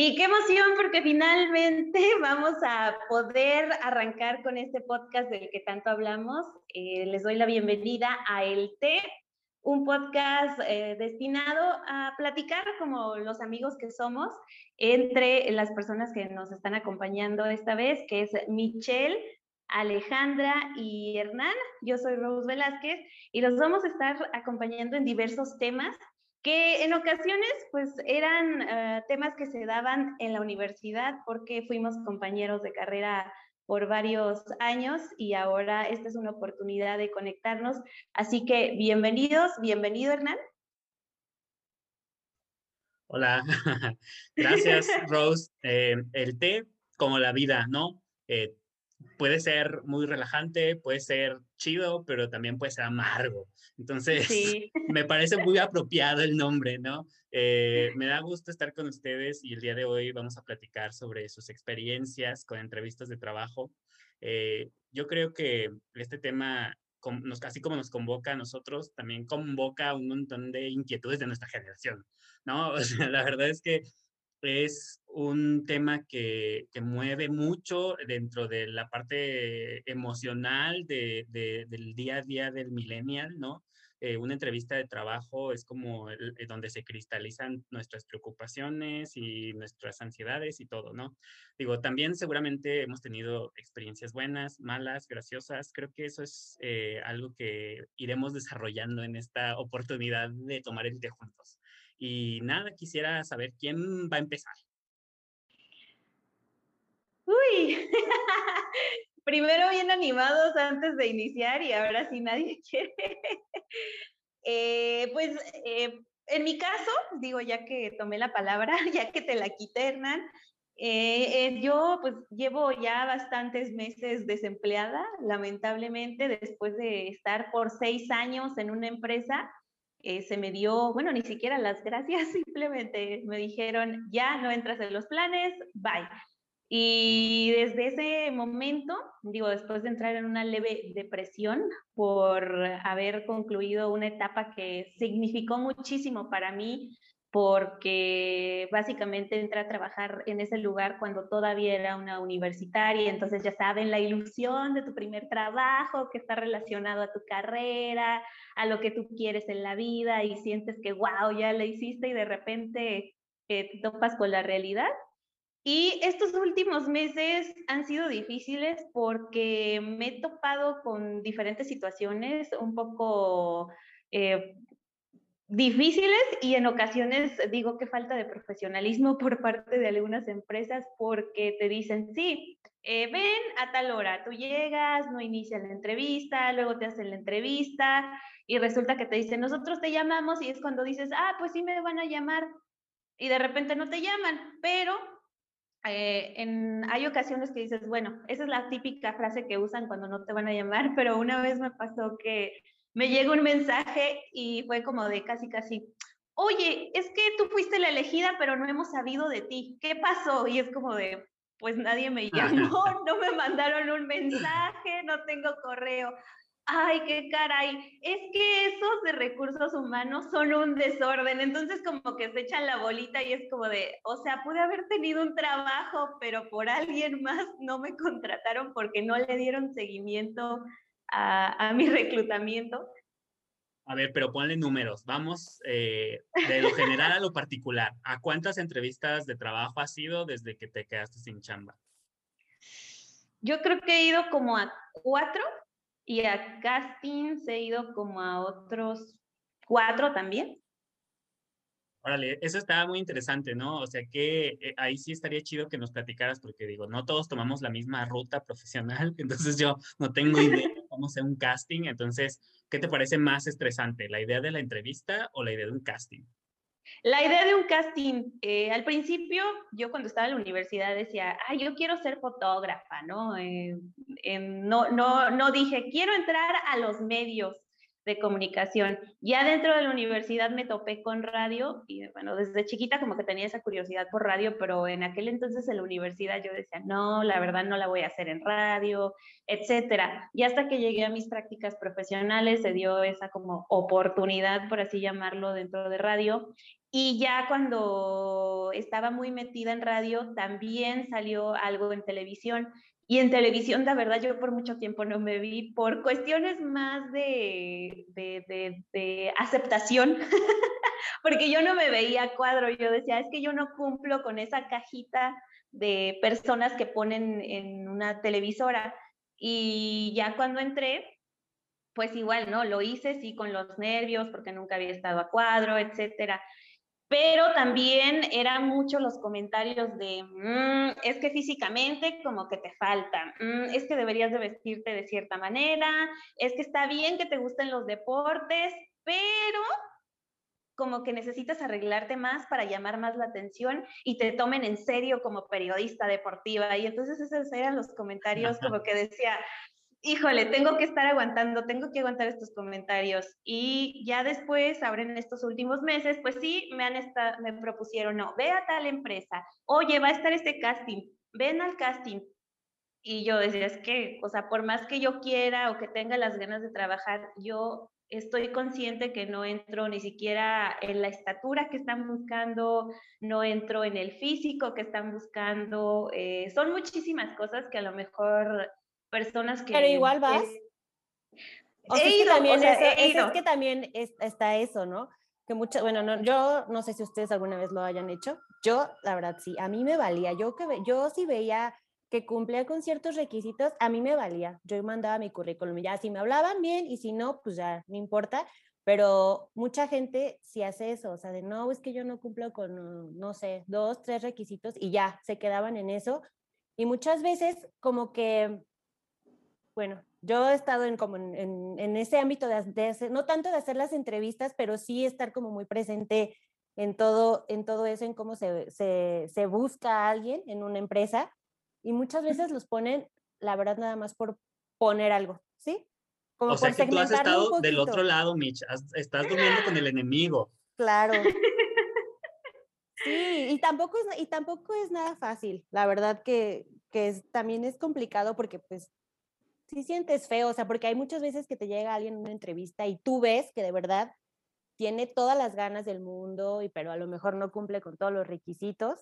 Y qué emoción porque finalmente vamos a poder arrancar con este podcast del que tanto hablamos. Eh, les doy la bienvenida a El Té, un podcast eh, destinado a platicar como los amigos que somos entre las personas que nos están acompañando esta vez, que es Michelle, Alejandra y Hernán. Yo soy Rose Velázquez y los vamos a estar acompañando en diversos temas que en ocasiones pues eran eh, temas que se daban en la universidad porque fuimos compañeros de carrera por varios años y ahora esta es una oportunidad de conectarnos. Así que bienvenidos, bienvenido Hernán. Hola, gracias Rose. Eh, el té como la vida, ¿no? Eh, puede ser muy relajante, puede ser chido, pero también puede ser amargo. Entonces, me parece muy apropiado el nombre, ¿no? Eh, me da gusto estar con ustedes y el día de hoy vamos a platicar sobre sus experiencias con entrevistas de trabajo. Eh, yo creo que este tema, nos, así como nos convoca a nosotros, también convoca un montón de inquietudes de nuestra generación, ¿no? O sea, la verdad es que es un tema que, mueve mucho dentro de la parte emocional de, del día a día del millennial, ¿no? Eh, una entrevista de trabajo es como eh, donde se cristalizan nuestras preocupaciones y nuestras ansiedades y todo, ¿no? Digo, también seguramente hemos tenido experiencias buenas, malas, graciosas. Creo que eso es eh, algo que iremos desarrollando en esta oportunidad de tomar el té juntos. Y nada, quisiera saber quién va a empezar. Uy, primero bien animados antes de iniciar y ahora sí nadie quiere. Eh, pues eh, en mi caso, digo, ya que tomé la palabra, ya que te la quité, Hernán, eh, yo pues llevo ya bastantes meses desempleada, lamentablemente, después de estar por seis años en una empresa eh, se me dio, bueno, ni siquiera las gracias, simplemente me dijeron, ya no entras en los planes, bye. Y desde ese momento, digo, después de entrar en una leve depresión por haber concluido una etapa que significó muchísimo para mí, porque básicamente entré a trabajar en ese lugar cuando todavía era una universitaria, entonces ya saben, la ilusión de tu primer trabajo que está relacionado a tu carrera, a lo que tú quieres en la vida y sientes que, wow, ya la hiciste y de repente eh, te topas con la realidad. Y estos últimos meses han sido difíciles porque me he topado con diferentes situaciones un poco eh, difíciles y en ocasiones digo que falta de profesionalismo por parte de algunas empresas porque te dicen, sí, eh, ven a tal hora, tú llegas, no inicia la entrevista, luego te hacen la entrevista y resulta que te dicen, nosotros te llamamos y es cuando dices, ah, pues sí me van a llamar y de repente no te llaman, pero eh, en, hay ocasiones que dices, bueno, esa es la típica frase que usan cuando no te van a llamar, pero una vez me pasó que me llegó un mensaje y fue como de casi, casi, oye, es que tú fuiste la elegida, pero no hemos sabido de ti. ¿Qué pasó? Y es como de, pues nadie me llamó, no me mandaron un mensaje, no tengo correo. Ay, qué caray. Es que esos de recursos humanos son un desorden. Entonces como que se echan la bolita y es como de, o sea, pude haber tenido un trabajo, pero por alguien más no me contrataron porque no le dieron seguimiento a, mi reclutamiento. A ver, pero ponle números. Vamos eh, de lo general a lo particular. ¿A cuántas entrevistas de trabajo has ido desde que te quedaste sin chamba? Yo creo que he ido como a cuatro y a castings he ido como a otros cuatro también. Órale, eso está muy interesante, ¿no? O sea que eh, ahí sí estaría chido que nos platicaras, porque digo, no todos tomamos la misma ruta profesional, entonces yo no tengo idea vamos a un casting. Entonces, ¿qué te parece más estresante? ¿La idea de la entrevista o la idea de un casting? La idea de un casting, eh, al principio, yo cuando estaba en la universidad decía, ay, yo quiero ser fotógrafa, ¿no? Eh, no, no, no dije, quiero entrar a los medios de comunicación. Ya dentro de la universidad me topé con radio y bueno, desde chiquita como que tenía esa curiosidad por radio, pero en aquel entonces en la universidad yo decía, no, la verdad no la voy a hacer en radio, etcétera. Y hasta que llegué a mis prácticas profesionales se dio esa como oportunidad, por así llamarlo, dentro de radio Y ya cuando estaba muy metida en radio, también salió algo en televisión. Y en televisión, la verdad, yo por mucho tiempo no me vi por cuestiones más de, de, de, aceptación, porque yo no me veía cuadro. Yo decía, es que yo no cumplo con esa cajita de personas que ponen en una televisora. Y ya cuando entré, pues igual, ¿no? Lo hice, sí, con los nervios, porque nunca había estado a cuadro, etcétera pero también eran muchos los comentarios de, mm, es que físicamente como que te falta, mm, es que deberías de vestirte de cierta manera, es que está bien que te gusten los deportes, pero como que necesitas arreglarte más para llamar más la atención y te tomen en serio como periodista deportiva. Y entonces esos eran los comentarios como que decía, híjole, tengo que estar aguantando, tengo que aguantar estos comentarios. Y ya después, ahora en estos últimos meses, pues sí, me, han estado, me propusieron, no, ve a tal empresa, oye, va a estar este casting, ven al casting. Y yo decía, es que, o sea, por más que yo quiera o que tenga las ganas de trabajar, yo estoy consciente que no entro ni siquiera en la estatura que están buscando, no entro en el físico que están buscando. Eh, son muchísimas cosas que a lo mejor personas que... Pero igual vas. o sea, es que también, es, que también está eso, ¿no? Que muchas, bueno, no, yo no sé si ustedes alguna vez lo hayan hecho. Yo, la verdad, sí, a mí me valía. Yo, que, yo sí veía que cumplía con ciertos requisitos, a mí me valía. Yo mandaba mi currículum ya, si me hablaban bien y si no, pues ya, no importa. Pero mucha gente sí hace eso, o sea, de no, es que yo no cumplo con, no sé, dos, tres requisitos y ya, se quedaban en eso. Y muchas veces como que bueno, yo he estado en, como en, ese ámbito de, hacer, no tanto de hacer las entrevistas, pero sí estar como muy presente en todo, en todo eso, en cómo se, se, busca a alguien en una empresa. Y muchas veces los ponen, la verdad, nada más por poner algo, ¿sí? Como o sea que tú has estado del otro lado, Mitch, estás durmiendo con el enemigo. Claro. Sí, y tampoco es, y tampoco es nada fácil, la verdad que, que también es complicado porque pues sí sientes feo, o sea, porque hay muchas veces que te llega alguien en una entrevista y tú ves que de verdad tiene todas las ganas del mundo, y, pero a lo mejor no cumple con todos los requisitos.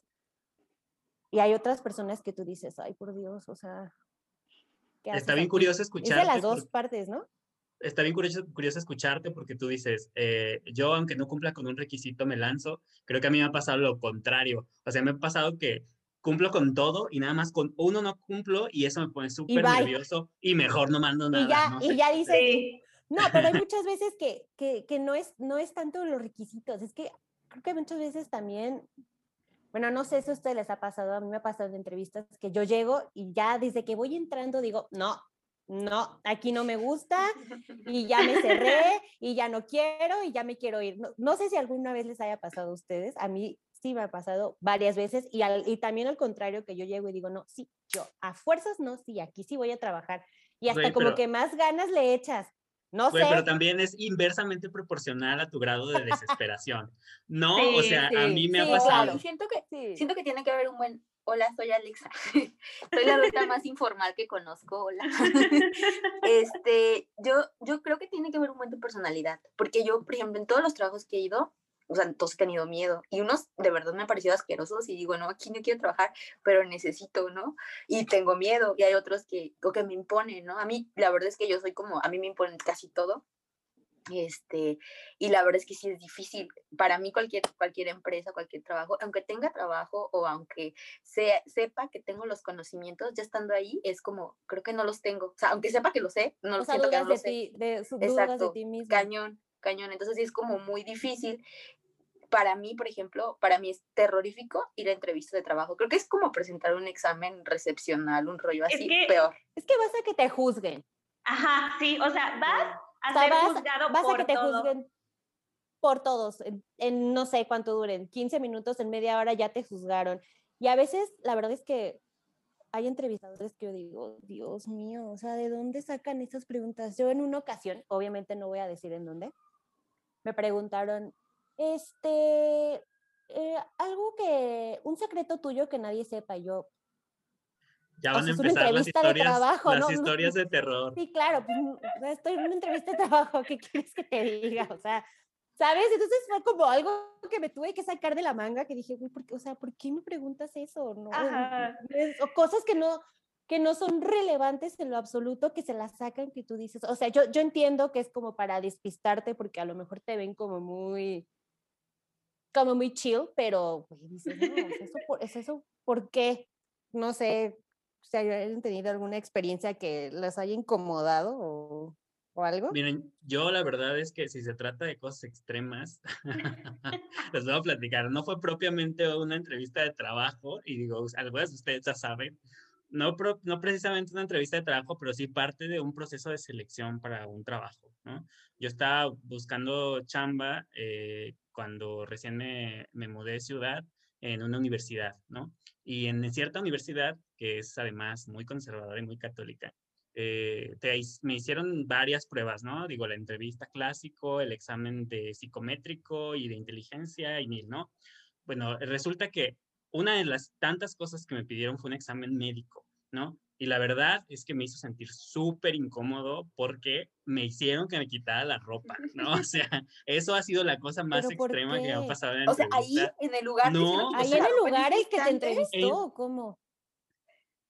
Y hay otras personas que tú dices, ay, por Dios, o sea. Está bien curioso escucharte. Es de las dos partes, ¿no? Está bien curioso, curioso escucharte porque tú dices, eh, yo aunque no cumpla con un requisito me lanzo, creo que a mí me ha pasado lo contrario. O sea, me ha pasado que cumplo con todo y nada más con uno no cumplo y eso me pone súper nervioso y mejor no mando nada. Y ya, y ya dices, no, pero hay muchas veces que, que, que, no, es, no es tanto los requisitos, es que creo que muchas veces también, bueno, no sé si a ustedes les ha pasado, a mí me ha pasado en entrevistas que yo llego y ya desde que voy entrando digo, no, no, aquí no me gusta y ya me cerré y ya no quiero y ya me quiero ir. No, no, sé si alguna vez les haya pasado a ustedes, a mí sí me ha pasado varias veces y, y también al contrario que yo llego y digo, no, sí, yo a fuerzas no, sí, aquí sí voy a trabajar. Y hasta como que más ganas le echas. No sé. Pero también es inversamente proporcional a tu grado de desesperación. ¿No? o sea, a mí me ha pasado. Siento, que, siento que tiene que haber un buen. Hola, soy Alexa. soy la ruta más informal que conozco. Hola. este, yo, yo creo que tiene que haber un buen de personalidad. Porque yo, por ejemplo, en todos los trabajos que he ido, o sea, todos he tenido miedo. Y unos de verdad me han parecido asquerosos y digo, no, aquí no quiero trabajar, pero necesito, ¿no? Y tengo miedo. Y hay otros que, o que me imponen, ¿no? A mí, la verdad es que yo soy como, a mí me imponen casi todo. Este, y la verdad es que sí es difícil. Para mí cualquier, cualquier empresa, cualquier trabajo, aunque tenga trabajo o aunque sea, sepa que tengo los conocimientos, ya estando ahí, es como, creo que no los tengo. O sea, aunque sepa que lo sé, no lo siento que no lo sé. de, Exacto, de ti mismo. cañón, cañón. Entonces sí es como muy difícil para mí, por ejemplo, para mí es terrorífico ir a entrevistas de trabajo. Creo que es como presentar un examen recepcional, un rollo así, peor. Es que vas a que te juzguen. Ajá, sí, o sea, vas a ser juzgado vas a que te juzguen por todos, en, no sé cuánto duren, 15 minutos, en media hora ya te juzgaron. Y a veces, la verdad es que hay entrevistadores que yo digo, Dios mío, o sea, ¿de dónde sacan esas preguntas? Yo en una ocasión, obviamente no voy a decir en dónde, me preguntaron, este, eh, algo que, un secreto tuyo que nadie sepa, yo. Ya van a empezar las historias, de trabajo, las historias de terror. Sí, claro, pues, estoy en una entrevista de trabajo, ¿qué quieres que te diga? O sea, ¿Sabes? Entonces fue como algo que me tuve que sacar de la manga, que dije, ¿por qué? o sea, ¿por qué me preguntas eso? No, o cosas que no, que no son relevantes en lo absoluto, que se las sacan, que tú dices, o sea, yo, yo entiendo que es como para despistarte, porque a lo mejor te ven como muy, como muy chill, pero ¿es eso, por, ¿es eso por qué? No sé, si hayan tenido alguna experiencia que les haya incomodado o o algo? Miren, yo la verdad es que si se trata de cosas extremas, les voy a platicar. No fue propiamente una entrevista de trabajo, y digo, algunas de ustedes ya saben, no, no precisamente una entrevista de trabajo, pero sí parte de un proceso de selección para un trabajo, ¿no? Yo estaba buscando chamba eh, cuando recién me, me mudé de ciudad en una universidad, ¿no? Y en cierta universidad, que es además muy conservadora y muy católica, eh, me hicieron varias pruebas, ¿no? Digo, la entrevista clásico, el examen de psicométrico y de inteligencia y mil, ¿no? Bueno, resulta que una de las tantas cosas que me pidieron fue un examen médico, ¿no? Y la verdad es que me hizo sentir súper incómodo porque me hicieron que me quitara la ropa, ¿no? O sea, eso ha sido la cosa más extrema que ha pasado en O sea, ahí en el lugar. No, ahí en el lugar el que te entrevistó, ¿cómo?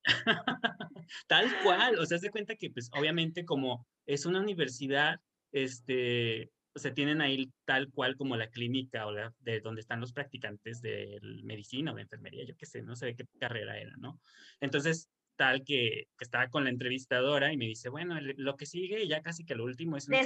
Tal cual, o sea, se cuenta que pues obviamente como es una universidad, este, o sea, tienen ahí tal cual como la clínica o la, de donde están los practicantes de medicina o de enfermería, yo qué sé, no sé de qué carrera era, ¿no? Entonces, tal que, que, estaba con la entrevistadora y me dice, bueno, lo que sigue, ya casi que lo último es un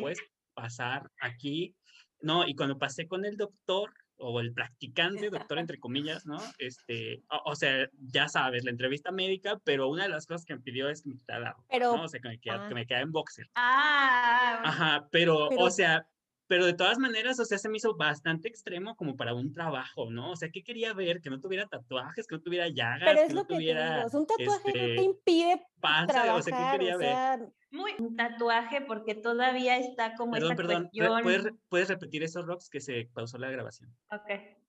puedes pasar aquí. No, y cuando pasé con el doctor, o el practicante, doctor entre comillas, ¿no? Este, o, sea, ya sabes, la entrevista médica, pero una de las cosas que me pidió es que me quitara, pero, ¿no? O sea, que me, queda, que me queda en boxer. Ah. Ajá, pero, o sea, pero de todas maneras, o sea, se me hizo bastante extremo como para un trabajo, ¿no? O sea, ¿qué quería ver? Que no tuviera tatuajes, que no tuviera llagas, pero es que lo no tuviera... un tatuaje no te este, impide trabajar, o sea, ¿qué quería ver? Muy un tatuaje porque todavía está como perdón, perdón, ¿Puedes, ¿puedes repetir esos rocks que se pausó la grabación? Ok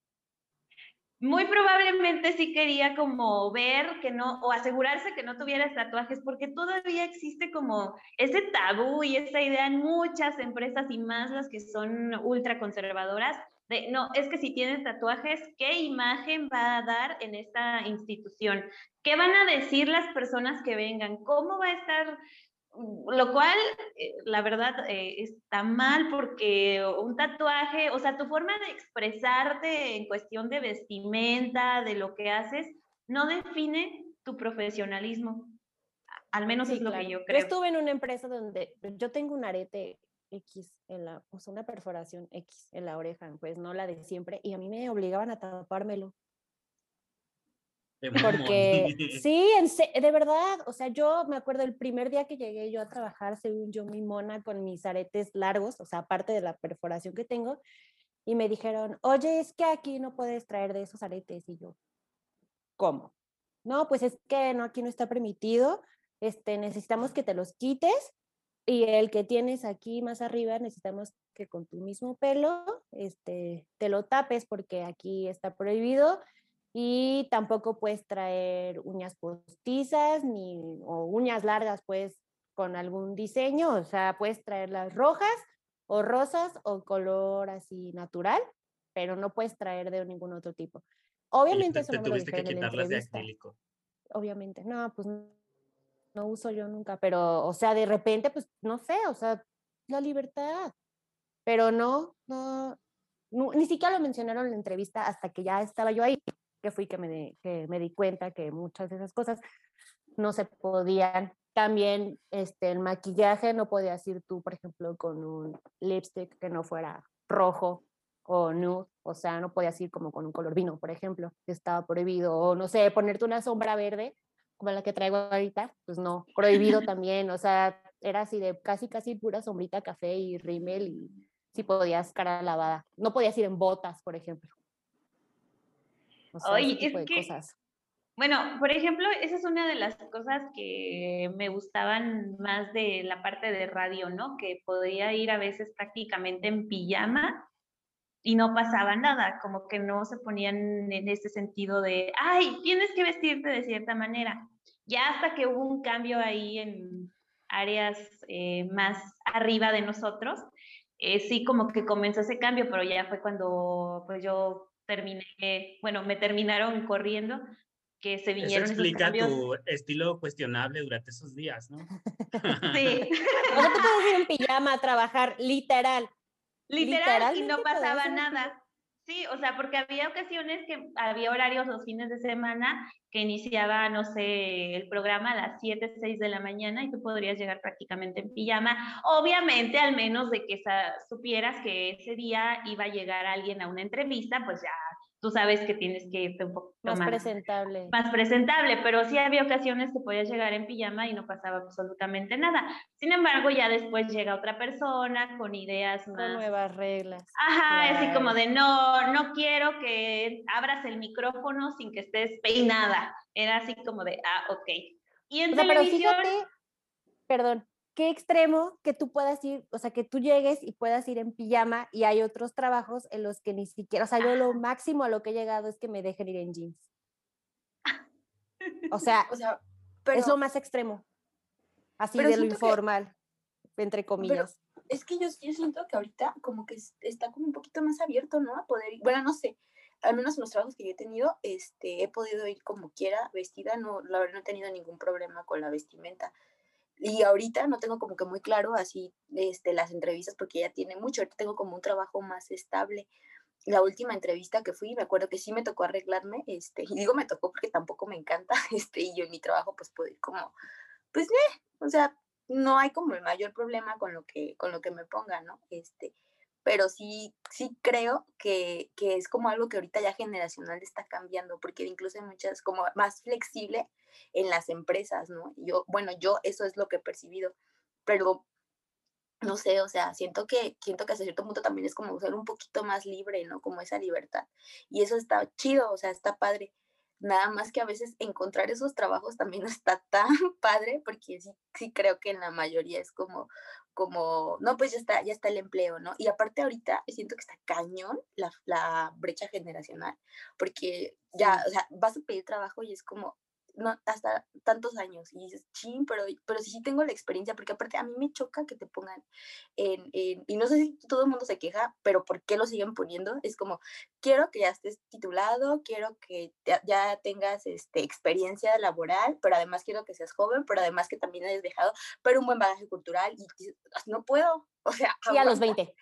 muy probablemente sí quería como ver que no, o asegurarse que no tuviera tatuajes, porque todavía existe como ese tabú y esa idea en muchas empresas y más las que son ultra conservadoras, de no, es que si tienes tatuajes, ¿qué imagen va a dar en esta institución? ¿Qué van a decir las personas que vengan? ¿Cómo va a estar lo cual, eh, la verdad, eh, está mal porque un tatuaje, o sea, tu forma de expresarte en cuestión de vestimenta, de lo que haces, no define tu profesionalismo. Al menos es lo que yo creo. Yo estuve en una empresa donde yo tengo un arete X en la, o sea, una perforación X en la oreja, pues no la de siempre, y a mí me obligaban a tapármelo. Porque sí, de verdad, o sea, yo me acuerdo el primer día que llegué yo a trabajar, según yo, mi mona con mis aretes largos, o sea, aparte de la perforación que tengo, y me dijeron, oye, es que aquí no puedes traer de esos aretes. Y yo, ¿cómo? No, pues es que no, aquí no está permitido, este, necesitamos que te los quites y el que tienes aquí más arriba necesitamos que con tu mismo pelo este, te lo tapes porque aquí está prohibido y tampoco puedes traer uñas postizas ni o uñas largas pues con algún diseño, o sea, puedes traerlas rojas o rosas o color así natural, pero no puedes traer de ningún otro tipo. Obviamente eso no me lo que quitarlas de acrílico. Obviamente, no, pues no uso yo nunca, pero o sea, de repente pues no sé, o sea, la libertad. Pero no, no, no ni siquiera lo mencionaron en la entrevista hasta que ya estaba yo ahí que fui que me, que me di cuenta que muchas de esas cosas no se podían. También este, el maquillaje no podías ir tú, por ejemplo, con un lipstick que no fuera rojo o nude, o sea, no podías ir como con un color vino, por ejemplo, estaba prohibido, o no sé, ponerte una sombra verde, como la que traigo ahorita, pues no, prohibido también, o sea, era así de casi, casi pura sombrita café y rímel y si podías cara lavada, no podías ir en botas, por ejemplo. Oye, es que, bueno, por ejemplo, esa es una de las cosas que me gustaban más de la parte de radio, ¿no? Que podría ir a veces prácticamente en pijama y no pasaba nada, como que no se ponían en ese sentido de, ay, tienes que vestirte de cierta manera. Ya hasta que hubo un cambio ahí en áreas eh, más arriba de nosotros, eh, sí como que comenzó ese cambio, pero ya fue cuando pues yo terminé, bueno, me terminaron corriendo, que se vinieron Eso explica tu estilo cuestionable durante esos días, ¿no? Sí. o sea, tú puedes ir en pijama a trabajar, literal. Literal, y no pasaba nada. Sí, o sea, porque había ocasiones que había horarios los fines de semana que iniciaba, no sé, el programa a las 7, 6 de la mañana y tú podrías llegar prácticamente en pijama. Obviamente, al menos de que supieras que ese día iba a llegar alguien a una entrevista, pues ya tú sabes que tienes que irte un poco más, presentable. Más presentable, pero sí había ocasiones que podías llegar en pijama y no pasaba absolutamente nada. Sin embargo, ya después llega otra persona con ideas más... Con nuevas reglas. Ajá, así como de no, no quiero que abras el micrófono sin que estés peinada. Era así como de, ah, ok. Y en televisión... perdón, qué extremo que tú puedas ir, o sea, que tú llegues y puedas ir en pijama y hay otros trabajos en los que ni siquiera, o sea, yo lo máximo a lo que he llegado es que me dejen ir en jeans. O sea, o sea es lo más extremo, así de lo informal, entre comillas. es que yo, yo siento que ahorita como que está como un poquito más abierto, ¿no? A poder, bueno, no sé, al menos en los trabajos que yo he tenido, este, he podido ir como quiera, vestida, no, la verdad no he tenido ningún problema con la vestimenta y ahorita no tengo como que muy claro así este, las entrevistas porque ya tiene mucho, ahorita tengo como un trabajo más estable. La última entrevista que fui, me acuerdo que sí me tocó arreglarme, este, y digo me tocó porque tampoco me encanta, este, y yo en mi trabajo pues puedo ir como, pues, eh, o sea, no hay como el mayor problema con lo que, con lo que me ponga, ¿no? Este, pero sí, sí creo que, que, es como algo que ahorita ya generacional está cambiando, porque incluso hay muchas, como más flexible en las empresas, ¿no? Yo, bueno, yo eso es lo que he percibido, pero no sé, o sea, siento que, siento que hasta cierto punto también es como ser un poquito más libre, ¿no? Como esa libertad. Y eso está chido, o sea, está padre. Nada más que a veces encontrar esos trabajos también está tan padre, porque sí, sí creo que en la mayoría es como, como, no, pues ya está, ya está el empleo, ¿no? Y aparte ahorita siento que está cañón la, la brecha generacional, porque ya, o sea, vas a pedir trabajo y es como, no, hasta tantos años y dices, ching, pero, pero sí, sí tengo la experiencia, porque aparte a mí me choca que te pongan en, y no sé si todo el mundo se queja, pero ¿por qué lo siguen poniendo? Es como, quiero que ya estés titulado, quiero que ya tengas este, experiencia laboral, pero además quiero que seas joven, pero además que también hayas dejado, pero un buen bagaje cultural y no puedo, o sea. Y a los 20.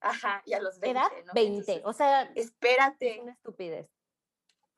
Ajá, y a los 20. ¿Edad? 20, o sea. Espérate. Es una estupidez.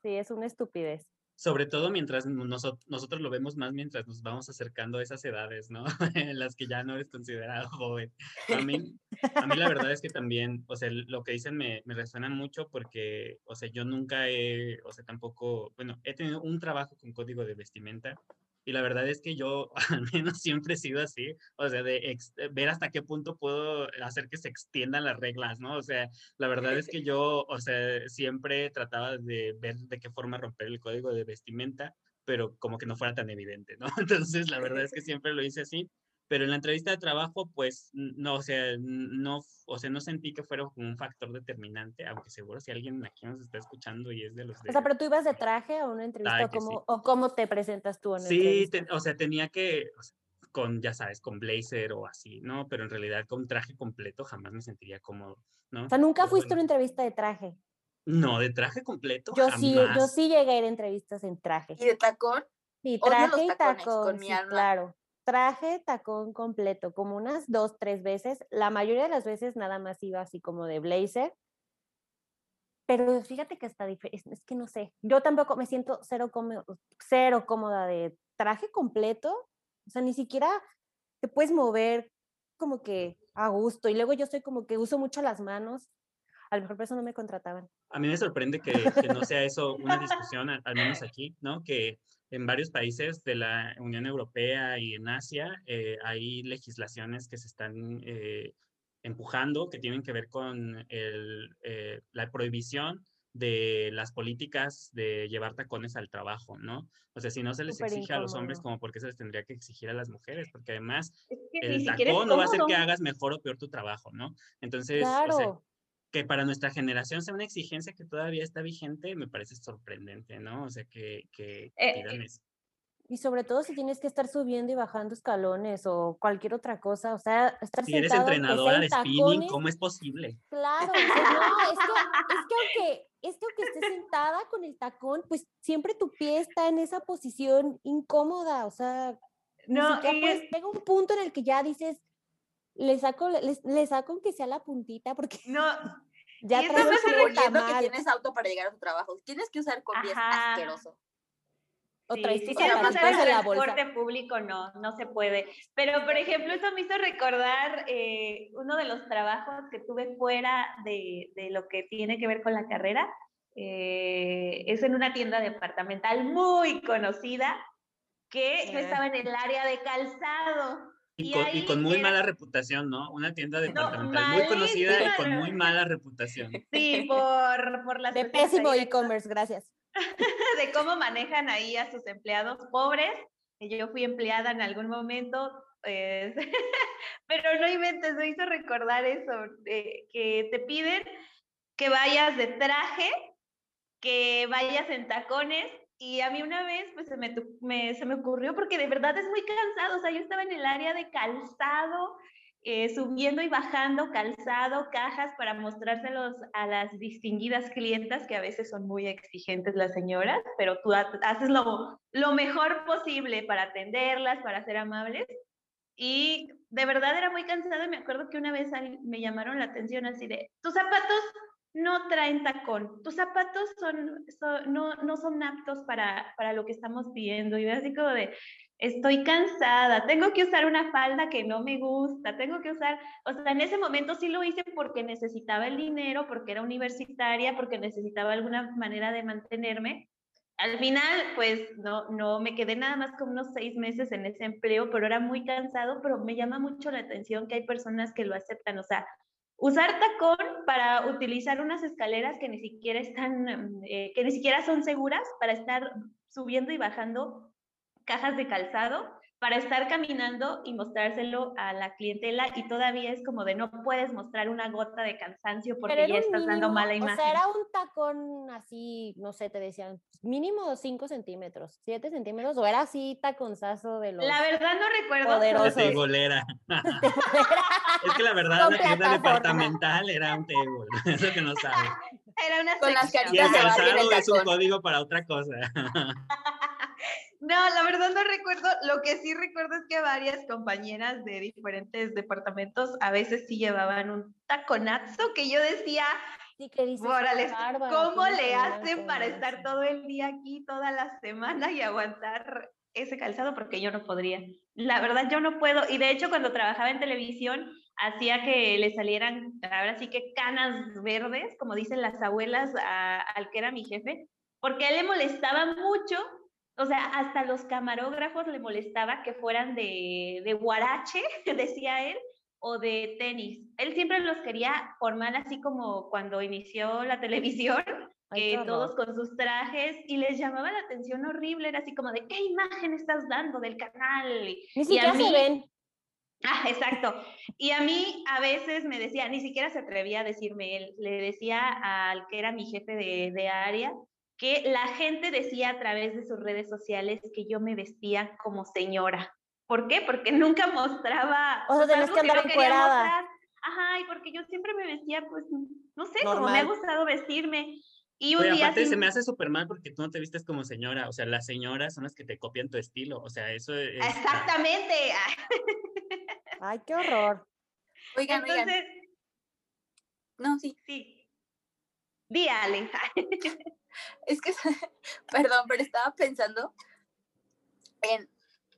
Sí, es una estupidez sobre todo mientras nosotros lo vemos más mientras nos vamos acercando a esas edades, ¿no? en las que ya no eres considerado joven. A mí, a mí la verdad es que también, o sea, lo que dicen me, me resuena mucho porque, o sea, yo nunca he, o sea, tampoco, bueno, he tenido un trabajo con código de vestimenta, y la verdad es que yo al menos siempre he sido así, o sea, de ver hasta qué punto puedo hacer que se extiendan las reglas, ¿no? O sea, la verdad es que yo, o sea, siempre trataba de ver de qué forma romper el código de vestimenta, pero como que no fuera tan evidente, ¿no? Entonces, la verdad es que siempre lo hice así pero en la entrevista de trabajo, pues, no, o sea, no, o sea, no sentí que fuera un factor determinante, aunque seguro si alguien aquí nos está escuchando y es de los... o sea, pero tú ibas de traje a una entrevista, o, cómo, o cómo te presentas tú en Sí, o sea, tenía que, con, ya sabes, con blazer o así, ¿no? Pero en realidad con traje completo jamás me sentiría cómodo, ¿no? O sea, nunca fuiste a una entrevista de traje. No, de traje completo. Yo sí, yo sí llegué a ir a entrevistas en traje. ¿Y de tacón? Sí, traje y tacón, con mi claro traje tacón completo, como unas dos, tres veces. La mayoría de las veces nada más iba así como de blazer. Pero fíjate que está diferente, es que no sé, yo tampoco me siento cero, cero cómoda de traje completo, o sea, ni siquiera te puedes mover como que a gusto. Y luego yo soy como que uso mucho las manos, a lo mejor por eso no me contrataban. A mí me sorprende que, no sea eso una discusión, al, menos aquí, ¿no? Que en varios países de la Unión Europea y en Asia eh, hay legislaciones que se están eh, empujando que tienen que ver con el, eh, la prohibición de las políticas de llevar tacones al trabajo, ¿no? O sea, si no se les exige a los hombres, como por qué se les tendría que exigir a las mujeres, porque además el tacón no va a hacer que hagas mejor o peor tu trabajo, ¿no? Entonces, que para nuestra generación sea una exigencia que todavía está vigente, me parece sorprendente, ¿no? O sea, que, que eh, eso. Y sobre todo si tienes que estar subiendo y bajando escalones o cualquier otra cosa, o sea, estar Si eres entrenadora de spinning, ¿cómo es posible? Claro, o sea, no, es que, es que aunque, es que aunque estés sentada con el tacón, pues siempre tu pie está en esa posición incómoda, o sea, No, es- llega un punto en el que ya dices, le saco, le, le saco aunque sea la puntita, porque no, ya y traes que tienes auto para llegar a tu trabajo. Tienes que usar combi, es Ajá. asqueroso. o Sí, traes si el transporte público, no, no se puede. Pero, por ejemplo, eso me hizo recordar eh, uno de los trabajos que tuve fuera de, de lo que tiene que ver con la carrera. Eh, es en una tienda departamental muy conocida que yo estaba en el área de calzado. Y Y con, y con muy era- mala reputación, ¿no? Una tienda departamental muy conocida y con muy mala reputación. Sí, por, por las De pésimo e-commerce, gracias. de cómo manejan ahí a sus empleados pobres, yo fui empleada en algún momento, pues, pero no inventes, me hizo recordar eso, eh, que te piden que vayas de traje, que vayas en tacones, y a mí una vez pues se me, se me ocurrió porque de verdad es muy cansado, o sea, yo estaba en el área de calzado, eh, subiendo y bajando calzado, cajas para mostrárselos a las distinguidas clientas, que a veces son muy exigentes las señoras, pero tú ha- haces lo, lo mejor posible para atenderlas, para ser amables. Y de verdad era muy cansada me acuerdo que una vez me llamaron la atención así de, tus zapatos no traen tacón, tus zapatos son, no, no son aptos para, para lo que estamos pidiendo. Y así como de, estoy cansada, tengo que usar una falda que no me gusta, tengo que usar, o sea, en ese momento sí lo hice porque necesitaba el dinero, porque era universitaria, porque necesitaba alguna manera de mantenerme. Al final, pues no, no me quedé nada más como unos seis meses en ese empleo, pero era muy cansado, pero me llama mucho la atención que hay personas que lo aceptan, o sea, usar tacón para utilizar unas escaleras que ni siquiera están, eh, que ni siquiera son seguras para estar subiendo y bajando cajas de calzado para estar caminando y mostrárselo a la clientela y todavía es como de no puedes mostrar una gota de cansancio porque ya estás dando mínimo, mala O imagen. sea, era un tacón así, no sé, te decían, mínimo 5 centímetros, 7 centímetros, o era así taconzazo de los... La verdad no recuerdo. Poderosos. De tebolera. es que la verdad la tienda departamental era un table. Eso que no sabe. Era una Con las sección. Y el caritas calzado es un código para otra cosa. No, la verdad no recuerdo. Lo que sí recuerdo es que varias compañeras de diferentes departamentos a veces sí llevaban un taconazo que yo decía, Sí, que dices, órale, "Bárbara, ¿cómo ¿cómo le hacen para eso?". estar todo el día aquí, toda la semana y aguantar ese calzado? Porque yo no podría. La verdad yo no puedo. Y de hecho cuando trabajaba en televisión hacía que le salieran, ahora sí que canas verdes, como dicen las abuelas, a- al que era mi jefe, porque a él le molestaba mucho o sea, hasta los camarógrafos le molestaba que fueran de, de guarache, decía él, o de tenis. Él siempre los quería formar así como cuando inició la televisión, Ay, todos con sus trajes, y les llamaba la atención horrible, era así como de, ¿qué imagen estás dando del canal? Ni Y a siquiera se ven. Ah, exacto. Y a mí a veces me decía, ni siquiera se atrevía a decirme él, le decía al que era mi jefe de, de área, que la gente decía a través de sus redes sociales que yo me vestía como señora. ¿Por qué? Porque nunca mostraba... O sea, tenías que andar no mostrar. Ajá, y porque yo siempre me vestía, pues, no sé, como me ha gustado vestirme. Y un día aparte se me hace súper mal porque tú no te vistes como señora. O sea, las señoras son las que te copian tu estilo. O sea, eso es. Exactamente. Ay, qué horror. Oigan, oigan. Entonces, No, sí. sí. Di, Ale. Es que, perdón, pero estaba pensando en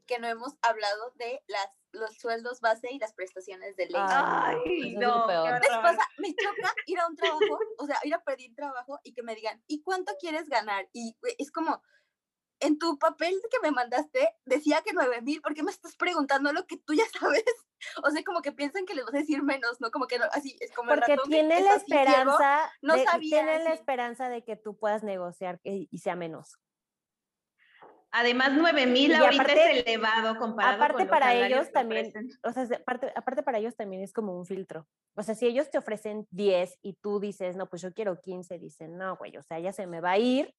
que no hemos hablado de las, los sueldos base y las prestaciones de ley. Ay, es no, ah, me choca ir a un trabajo, o sea, ir a pedir trabajo y que me digan, ¿y cuánto quieres ganar? Y es como, en tu papel que me mandaste decía que nueve mil, ¿por qué me estás preguntando lo que tú ya sabes? O sea, como que piensan que les vas a decir menos, ¿no? Como que no, así, es como el Porque que tiene es la así ciego. esperanza, no de, sabía, tiene la sí. esperanza de que tú puedas negociar que- y sea menos. Además, 9 mil Y ahorita aparte- es elevado comparado aparte con los para ellos que también- ofrecen. O sea, se- aparte, aparte para ellos también es como un filtro. O sea, si ellos te ofrecen 10 y tú dices, no, pues yo quiero 15, dicen, no, güey, o sea, ya se me va a ir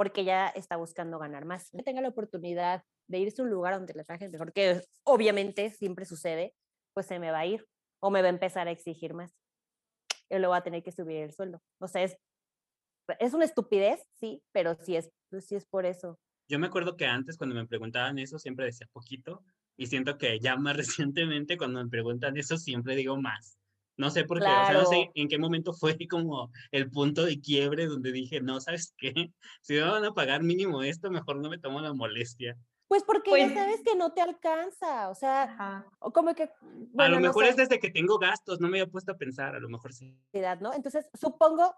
porque ya está buscando ganar más. Que tenga la oportunidad de irse a un lugar donde le traje mejor, que obviamente siempre sucede, pues se me va a ir o me va a empezar a exigir más. Y luego va a tener que subir el sueldo. O sea, es, es una estupidez, sí, pero sí es, sí es por eso. Yo me acuerdo que antes cuando me preguntaban eso siempre decía poquito y siento que ya más recientemente cuando me preguntan eso siempre digo más. No sé por qué, o sea, no sé en qué momento fue como el punto de quiebre donde dije, no, ¿sabes qué? Si me van a pagar mínimo esto, mejor no me tomo la molestia. Pues porque ya pues sabes que no te alcanza, o sea, o como que... a lo mejor es desde que tengo gastos, no me había puesto a pensar, a lo mejor sí. ¿no? Entonces, supongo,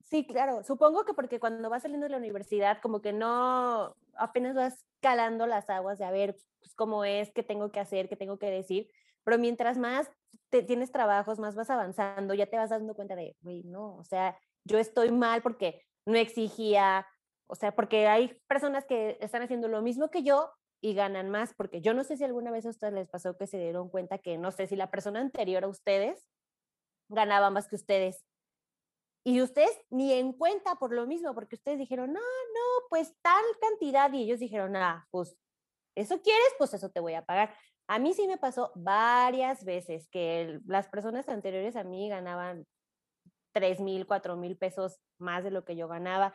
sí, claro, supongo que porque cuando vas saliendo de la universidad, como que no, apenas vas calando las aguas de a ver pues, cómo es, qué tengo que hacer, qué tengo que decir, pero mientras más te, tienes trabajos, más vas avanzando, ya te vas dando cuenta de, güey, no, o sea, yo estoy mal porque no exigía, o sea, porque hay personas que están haciendo lo mismo que yo y ganan más, porque yo no sé si alguna vez a ustedes les pasó que se dieron cuenta que, no sé, si la persona anterior a ustedes ganaba más que ustedes. Y ustedes ni en cuenta por lo mismo, porque ustedes dijeron, no, no, pues tal cantidad, y ellos dijeron, ah, pues eso quieres, pues eso te voy a pagar. A mí sí me pasó varias veces que las personas anteriores a mí ganaban 3 mil, 4 mil pesos más de lo que yo ganaba.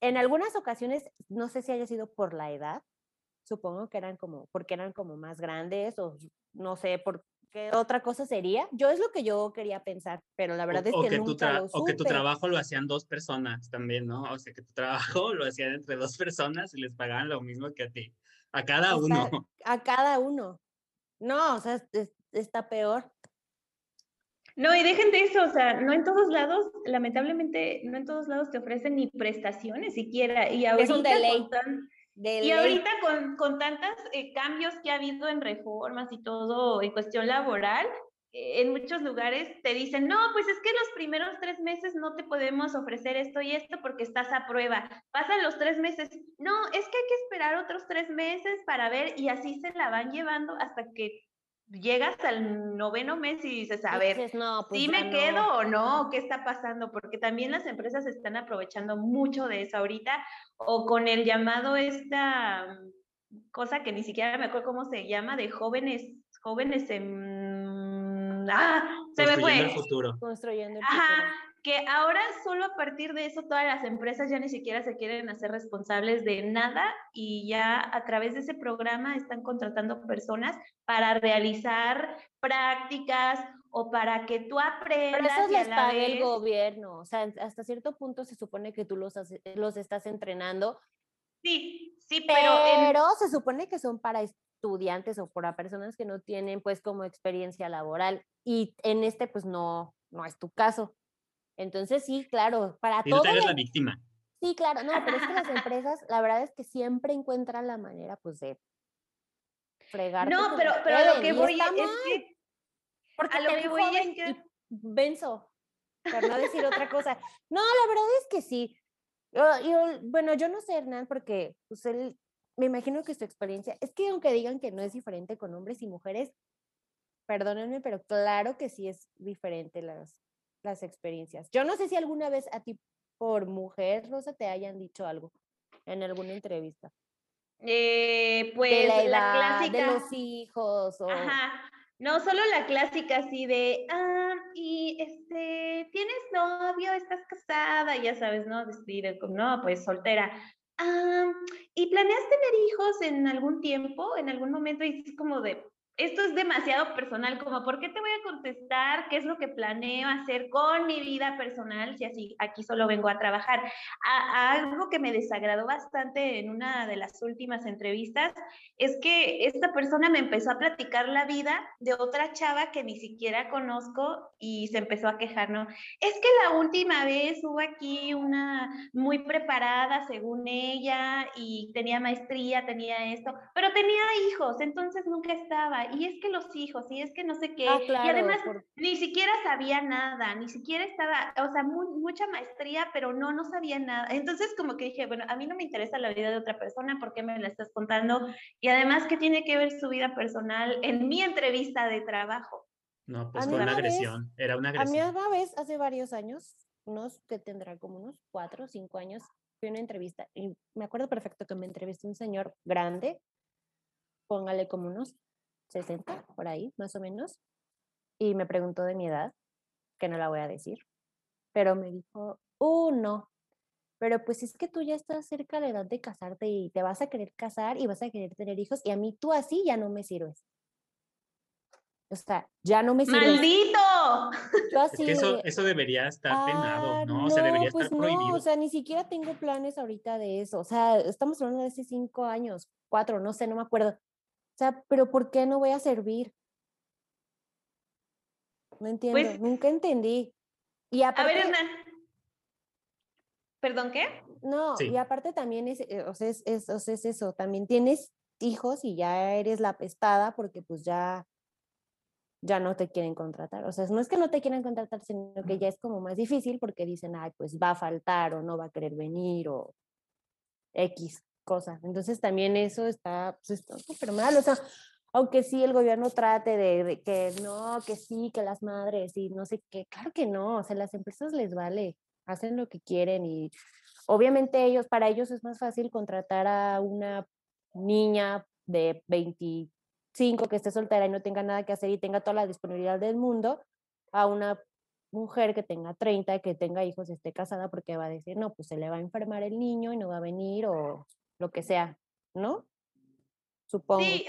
En algunas ocasiones, no sé si haya sido por la edad, supongo que eran como, porque eran como más grandes o no sé por qué otra cosa sería. Yo es lo que yo quería pensar, pero la verdad es que, nunca lo O que tu trabajo lo hacían dos personas también, ¿no? O sea, que tu trabajo lo hacían entre dos personas y les pagaban lo mismo que a ti. A cada uno. A cada uno. No, o sea, está peor. No, y dejen de eso, o sea, no en todos lados, lamentablemente, no en todos lados te ofrecen ni prestaciones siquiera. Y ahorita, es un Con y ahorita con, con tantos eh, cambios que ha habido en reformas y todo en cuestión laboral, en muchos lugares te dicen, no, pues es que los primeros tres meses no te podemos ofrecer esto y esto porque estás a prueba. Pasan los tres meses, no, es que hay que esperar otros tres meses para ver y así se la van llevando hasta que llegas al noveno mes y dices, a ver, si no, pues me quedo o no? ¿Qué está pasando? Porque también las empresas están aprovechando mucho de eso ahorita o con el llamado esta mm, cosa que ni siquiera me acuerdo cómo se llama, de jóvenes, jóvenes en ah, se me fue. El futuro. Construyendo el Ajá, que ahora solo a partir de eso todas las empresas ya ni siquiera se quieren hacer responsables de nada y ya a través de ese programa están contratando personas para realizar prácticas o para que tú aprendas. Pero eso les paga el gobierno, o sea, hasta cierto punto se supone que tú los, los estás entrenando. Sí, sí, pero... Pero se supone que son para estudiantes o para personas que no tienen pues como experiencia laboral y en este pues no, no es tu caso. Entonces sí, claro, para y todo. eres la víctima. Sí, claro, no, pero es que las empresas, la verdad es que siempre encuentran la manera pues de fregar. No, pero, pero a lo que voy es que... Porque a lo que voy es que... Benzo, para no decir otra cosa. No, la verdad es que sí. Yo, yo, bueno, yo no sé, Hernán, porque pues él me imagino que su experiencia, es que aunque digan que no es diferente con hombres y mujeres, perdónenme, pero claro que sí es diferente las, las experiencias. Yo no sé si alguna vez a ti por mujer, Rosa, te hayan dicho algo en alguna entrevista. Eh, pues la, clásica. De los hijos. O... Ajá. No, solo la clásica así de, ah, y este, ¿tienes novio? ¿Estás casada? Ya sabes, ¿no? Decir, no, pues soltera. Ah, ¿y planeas tener hijos en algún tiempo, en algún momento? Y es como de, esto es demasiado personal, como ¿por qué te voy a contestar qué es lo que planeo hacer con mi vida personal si así aquí solo vengo a trabajar? algo que me desagradó bastante en una de las últimas entrevistas es que esta persona me empezó a platicar la vida de otra chava que ni siquiera conozco y se empezó a quejar, ¿no? Es que la última vez hubo aquí una muy preparada según ella y tenía maestría, tenía esto, pero tenía hijos, entonces nunca estaba y es que los hijos, y es que no sé qué, ah, y además ni siquiera sabía nada, ni siquiera estaba, o sea, mucha maestría, pero no, no sabía nada. Entonces como que dije, bueno, a mí no me interesa la vida de otra persona, ¿por qué me la estás contando? Y además, ¿qué tiene que ver su vida personal en mi entrevista de trabajo? No, pues fue una, agresión, era una agresión. A mí una vez, hace varios años, unos que tendrá como unos cuatro o cinco años, fui a una entrevista y me acuerdo perfecto que me entrevistó un señor grande, póngale como unos 60 por ahí, más o menos, y me preguntó de mi edad, que no la voy a decir, pero me dijo, uh, no, pero pues es que tú ya estás cerca de la edad de casarte y te vas a querer casar y vas a querer tener hijos y a mí tú así ya no me sirves. O sea, ya no me sirves. ¡Maldito! Yo así eso, eso debería estar penado, ah, ¿no? O sea, debería pues estar prohibido. No, o sea, ni siquiera tengo planes ahorita de eso. O sea, estamos hablando de hace cinco años, cuatro, no sé, no me acuerdo. O sea, pero ¿por qué no voy a servir? No entiendo, pues nunca entendí. Y a ver, Hernán, ¿Perdón qué? No, y aparte también es, eh, o sea, es, es, o sea, es eso, también tienes hijos y ya eres la pestada porque pues ya, ya no te quieren contratar. O sea, no es que no te quieran contratar, sino que ya es como más difícil porque dicen, ay, pues va a faltar o no va a querer venir o X cosa. Entonces también eso está, pues súper mal. O sea, aunque sí el gobierno trate de, de, que no, que sí, que las madres y no sé qué, claro que no, o sea, las empresas les vale hacen lo que quieren y obviamente ellos, para ellos es más fácil contratar a una niña de 25 que esté soltera y no tenga nada que hacer y tenga toda la disponibilidad del mundo a una mujer que tenga 30, que tenga hijos y esté casada porque va a decir, no, pues se le va a enfermar el niño y no va a venir o lo que sea, ¿no? Supongo. Sí,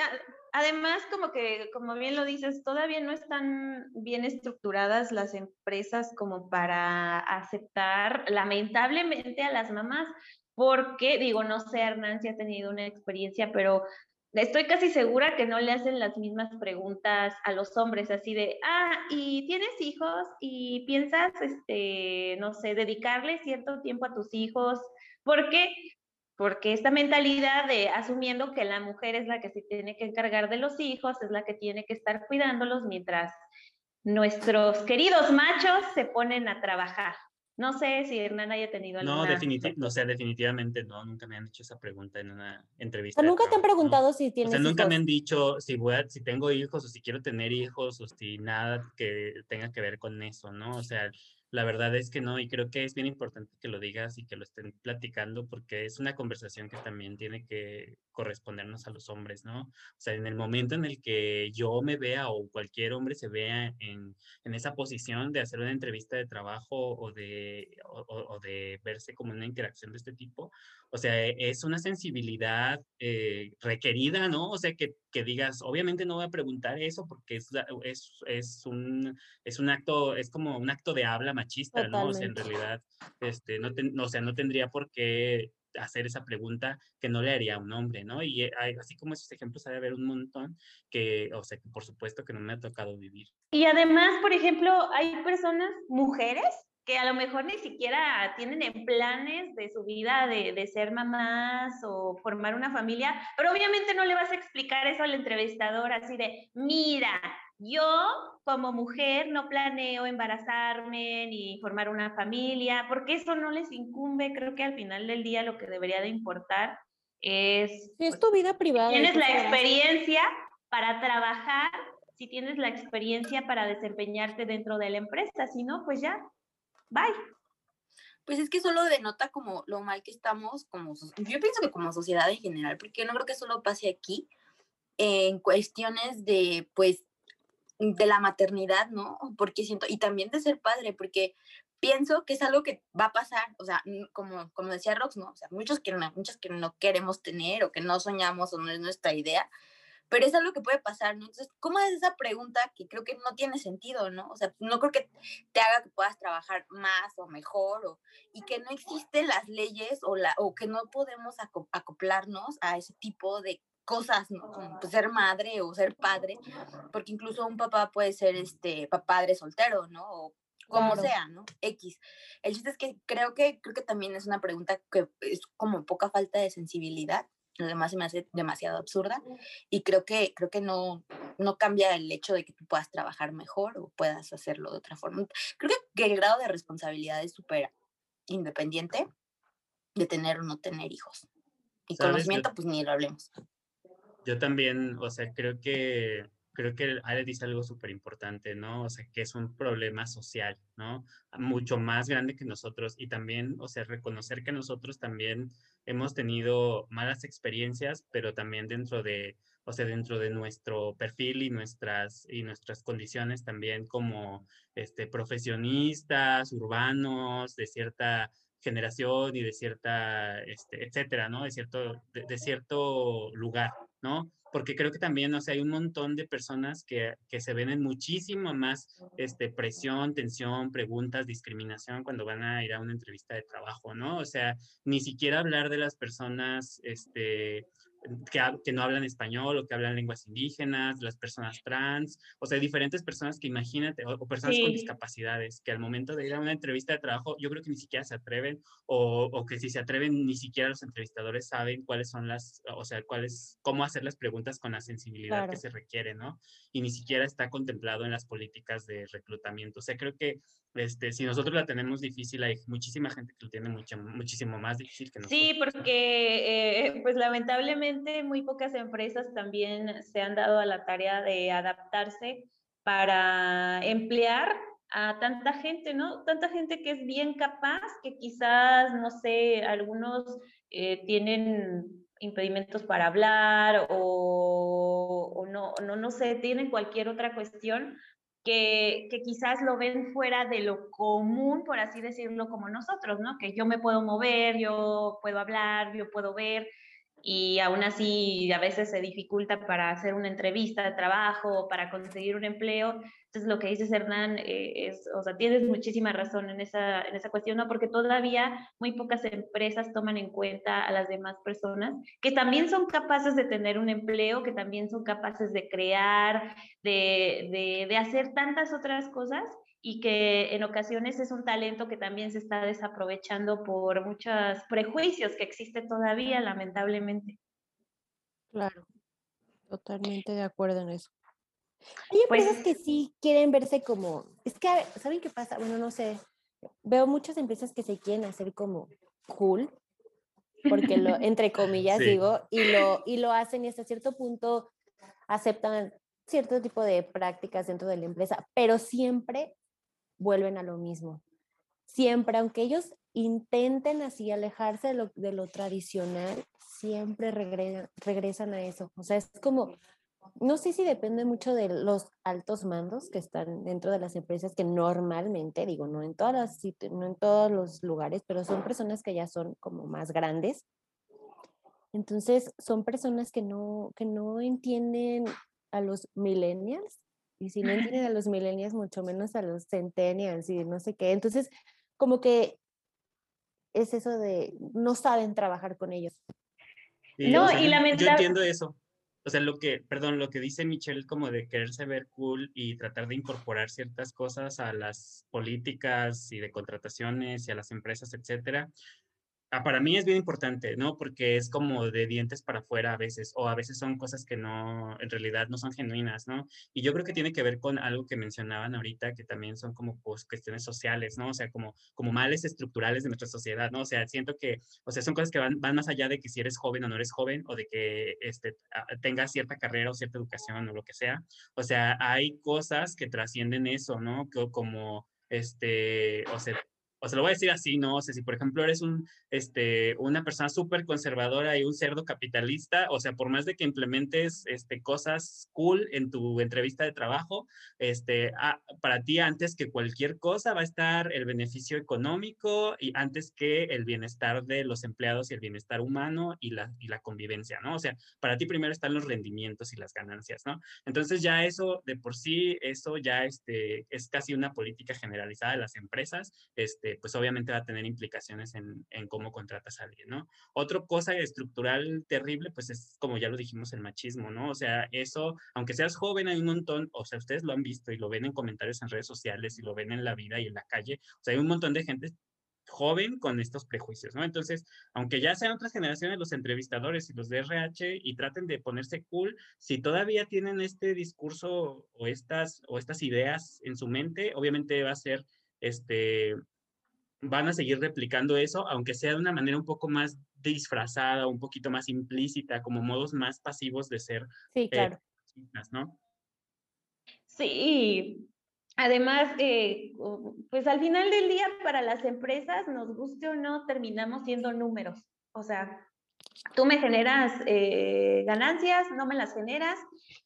Además, como que, como bien lo dices, todavía no están bien estructuradas las empresas como para aceptar lamentablemente a las mamás, porque, digo, no sé, Hernán si ha tenido una experiencia, pero estoy casi segura que no le hacen las mismas preguntas a los hombres, así de, ah, ¿y tienes hijos? ¿Y piensas, este, no sé, dedicarle cierto tiempo a tus hijos? Porque porque esta mentalidad de asumiendo que la mujer es la que se tiene que encargar de los hijos, es la que tiene que estar cuidándolos mientras nuestros queridos machos se ponen a trabajar. No sé si Hernán haya tenido alguna... No, definitivamente, no, sea, definitivamente no, nunca me han hecho esa pregunta en una entrevista. nunca te han preguntado si tienes O sea, nunca me han dicho si, voy si tengo hijos o si quiero tener hijos o si nada que tenga que ver con eso, ¿no? O sea, la verdad es que no, y creo que es bien importante que lo digas y que lo estén platicando porque es una conversación que también tiene que correspondernos a los hombres, ¿no? O sea, en el momento en el que yo me vea o cualquier hombre se vea en, en esa posición de hacer una entrevista de trabajo o de, o, de verse como una interacción de este tipo, o sea, es una sensibilidad eh, requerida, ¿no? O sea, que, que, digas, obviamente no voy a preguntar eso porque es, es, es, un, es un acto, es como un acto de habla machista, ¿no? O sea, en realidad, este, no, o sea, no tendría por qué hacer esa pregunta que no le haría a un hombre, ¿no? Y eh, así como esos ejemplos hay de haber un montón que, o sea, que por supuesto que no me ha tocado vivir. Y además, por ejemplo, hay personas, mujeres, que a lo mejor ni siquiera tienen en planes de su vida de, de, ser mamás o formar una familia, pero obviamente no le vas a explicar eso al entrevistador así de, mira, yo como mujer no planeo embarazarme ni formar una familia, porque eso no les incumbe. Creo que al final del día lo que debería de importar es... Si es tu vida privada. tienes la experiencia para trabajar, si tienes la experiencia para desempeñarte dentro de la empresa, si no, pues ya, bye. Pues es que solo denota como lo mal que estamos, como yo pienso que como sociedad en general, porque no creo que solo pase aquí, en cuestiones de, pues, de la maternidad, ¿no? Porque siento, y también de ser padre, porque pienso que es algo que va a pasar, o sea, como, como decía Rox, ¿no? O sea, muchos que no, muchos que no queremos tener o que no soñamos o no es nuestra idea, pero es algo que puede pasar, ¿no? Entonces, ¿cómo es esa pregunta que creo que no tiene sentido, ¿no? O sea, no creo que te haga que puedas trabajar más o mejor o, y que no existen las leyes o, la, o que no podemos acoplarnos a ese tipo de cosas, ¿no? Como pues, ser madre o ser padre, porque incluso un papá puede ser este padre soltero, ¿no? O como sea, ¿no? X. El chiste es que creo que creo que también es una pregunta que es como poca falta de sensibilidad. Además se me hace demasiado absurda y creo que creo que no no cambia el hecho de que tú puedas trabajar mejor o puedas hacerlo de otra forma. Creo que, que el grado de responsabilidad es súper independiente de tener o no tener hijos. Y conocimiento, pues ni lo hablemos yo también, o sea, creo que creo que Ale dice algo súper importante, ¿no? O sea, que es un problema social, ¿no? Mucho más grande que nosotros y también, o sea, reconocer que nosotros también hemos tenido malas experiencias, pero también dentro de, o sea, dentro de nuestro perfil y nuestras, y nuestras condiciones también como este, profesionistas, urbanos, de cierta generación y de cierta, este, etcétera, ¿no? De cierto, de cierto lugar, ¿no? Porque creo que también, o sea, hay un montón de personas que, que se ven en muchísimo más este, presión, tensión, preguntas, discriminación cuando van a ir a una entrevista de trabajo, ¿no? O sea, ni siquiera hablar de las personas, este, que, no hablan español o que hablan lenguas indígenas, las personas trans, o sea, diferentes personas que imagínate, o, personas con discapacidades, que al momento de ir a una entrevista de trabajo, yo creo que ni siquiera se atreven, o, o, que si se atreven, ni siquiera los entrevistadores saben cuáles son las, o sea, cuáles, cómo hacer las preguntas con la sensibilidad que se requiere, ¿no? Y ni siquiera está contemplado en las políticas de reclutamiento. O sea, creo que este, si nosotros la tenemos difícil, hay muchísima gente que lo tiene mucho, muchísimo más difícil que nosotros. Sí, porque eh, pues lamentablemente muy pocas empresas también se han dado a la tarea de adaptarse para emplear a tanta gente, ¿no? Tanta gente que es bien capaz, que quizás, no sé, algunos eh, tienen impedimentos para hablar o, o no, no, no sé, tienen cualquier otra cuestión, que, quizás lo ven fuera de lo común, por así decirlo, como nosotros, ¿no? Que yo me puedo mover, yo puedo hablar, yo puedo ver, y aún así a veces se dificulta para hacer una entrevista de trabajo, para conseguir un empleo. Entonces lo que dices Hernán eh, es, o sea, tienes muchísima razón en esa, en esa cuestión, ¿no? porque todavía muy pocas empresas toman en cuenta a las demás personas que también son capaces de tener un empleo, que también son capaces de crear, de, de, de hacer tantas otras cosas y que en ocasiones es un talento que también se está desaprovechando por muchos prejuicios que existe todavía, lamentablemente. Claro, totalmente de acuerdo en eso. Hay empresas pues, que sí quieren verse como, es que, ¿saben qué pasa? Bueno, no sé, veo muchas empresas que se quieren hacer como cool, porque lo, entre comillas digo, y lo, y lo hacen y hasta cierto punto aceptan cierto tipo de prácticas dentro de la empresa, pero siempre vuelven a lo mismo. Siempre, aunque ellos intenten así alejarse de lo, de lo tradicional, siempre regresan a eso. O sea, es como, no sé si depende mucho de los altos mandos que están dentro de las empresas, que normalmente, digo, no en, todas las, no en todos los lugares, pero son personas que ya son como más grandes. Entonces, son personas que no, que no entienden a los millennials y si no entienden a los millennials, mucho menos a los centennials y no sé qué. Entonces, como que es eso de no saben trabajar con ellos. no, y lamentablemente. Yo entiendo eso. O sea, lo que, perdón, lo que dice Michelle como de quererse ver cool y tratar de incorporar ciertas cosas a las políticas y de contrataciones y a las empresas, etcétera. Ah, para mí es bien importante, ¿no? Porque es como de dientes para afuera a veces, o a veces son cosas que no, en realidad no son genuinas, ¿no? Y yo creo que tiene que ver con algo que mencionaban ahorita, que también son como pues, cuestiones sociales, ¿no? O sea, como, como males estructurales de nuestra sociedad, ¿no? O sea, siento que, o sea, son cosas que van, van más allá de que si eres joven o no eres joven, o de que este, tengas cierta carrera o cierta educación o lo que sea. O sea, hay cosas que trascienden eso, ¿no? Como, este, o sea, o se lo voy a decir así, ¿no? O sea, si por ejemplo eres un, este, una persona súper conservadora y un cerdo capitalista, o sea, por más de que implementes este, cosas cool en tu entrevista de trabajo, este, ah, para ti antes que cualquier cosa va a estar el beneficio económico y antes que el bienestar de los empleados y el bienestar humano y la, y la convivencia, ¿no? O sea, para ti primero están los rendimientos y las ganancias, ¿no? Entonces ya eso, de por sí, eso ya este, es casi una política generalizada de las empresas, este, pues obviamente va a tener implicaciones en, cómo contratas a alguien, ¿no? Otra cosa estructural terrible, pues es como ya lo dijimos, el machismo, ¿no? O sea, eso, aunque seas joven, hay un montón, o sea, ustedes lo han visto y lo ven en comentarios en redes sociales y lo ven en la vida y en la calle, o sea, hay un montón de gente joven con estos prejuicios, ¿no? Entonces, aunque ya sean otras generaciones los entrevistadores y los de RH y traten de ponerse cool, si todavía tienen este discurso o estas, o estas ideas en su mente, obviamente va a ser este, van a seguir replicando eso, aunque sea de una manera un poco más disfrazada, un poquito más implícita, como modos más pasivos de ser. Sí, eh, claro. ¿no? Sí, además, eh, pues al final del día para las empresas, nos guste o no, terminamos siendo números. O sea, tú me generas eh, ganancias, no me las generas,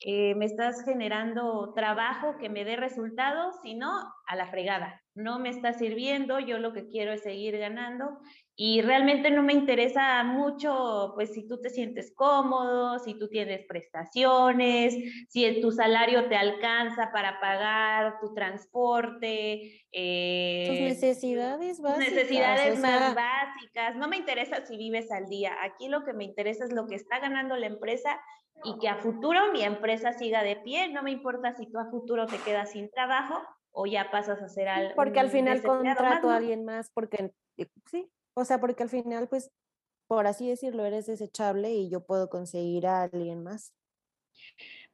eh, me estás generando trabajo que me dé resultados, si no, a la fregada. No me está sirviendo, yo lo que quiero es seguir ganando y realmente no me interesa mucho, pues si tú te sientes cómodo, si tú tienes prestaciones, si tu salario te alcanza para pagar tu transporte. Eh, tus necesidades básicas. Necesidades más básicas. No me interesa si vives al día. Aquí lo que me interesa es lo que está ganando la empresa y que a futuro mi empresa siga de pie. No me importa si tú a futuro te quedas sin trabajo o ya pasas a hacer algo. Porque al final contrato a alguien más, porque eh, sí, o sea, porque al final, pues, por así decirlo, eres desechable y yo puedo conseguir a alguien más.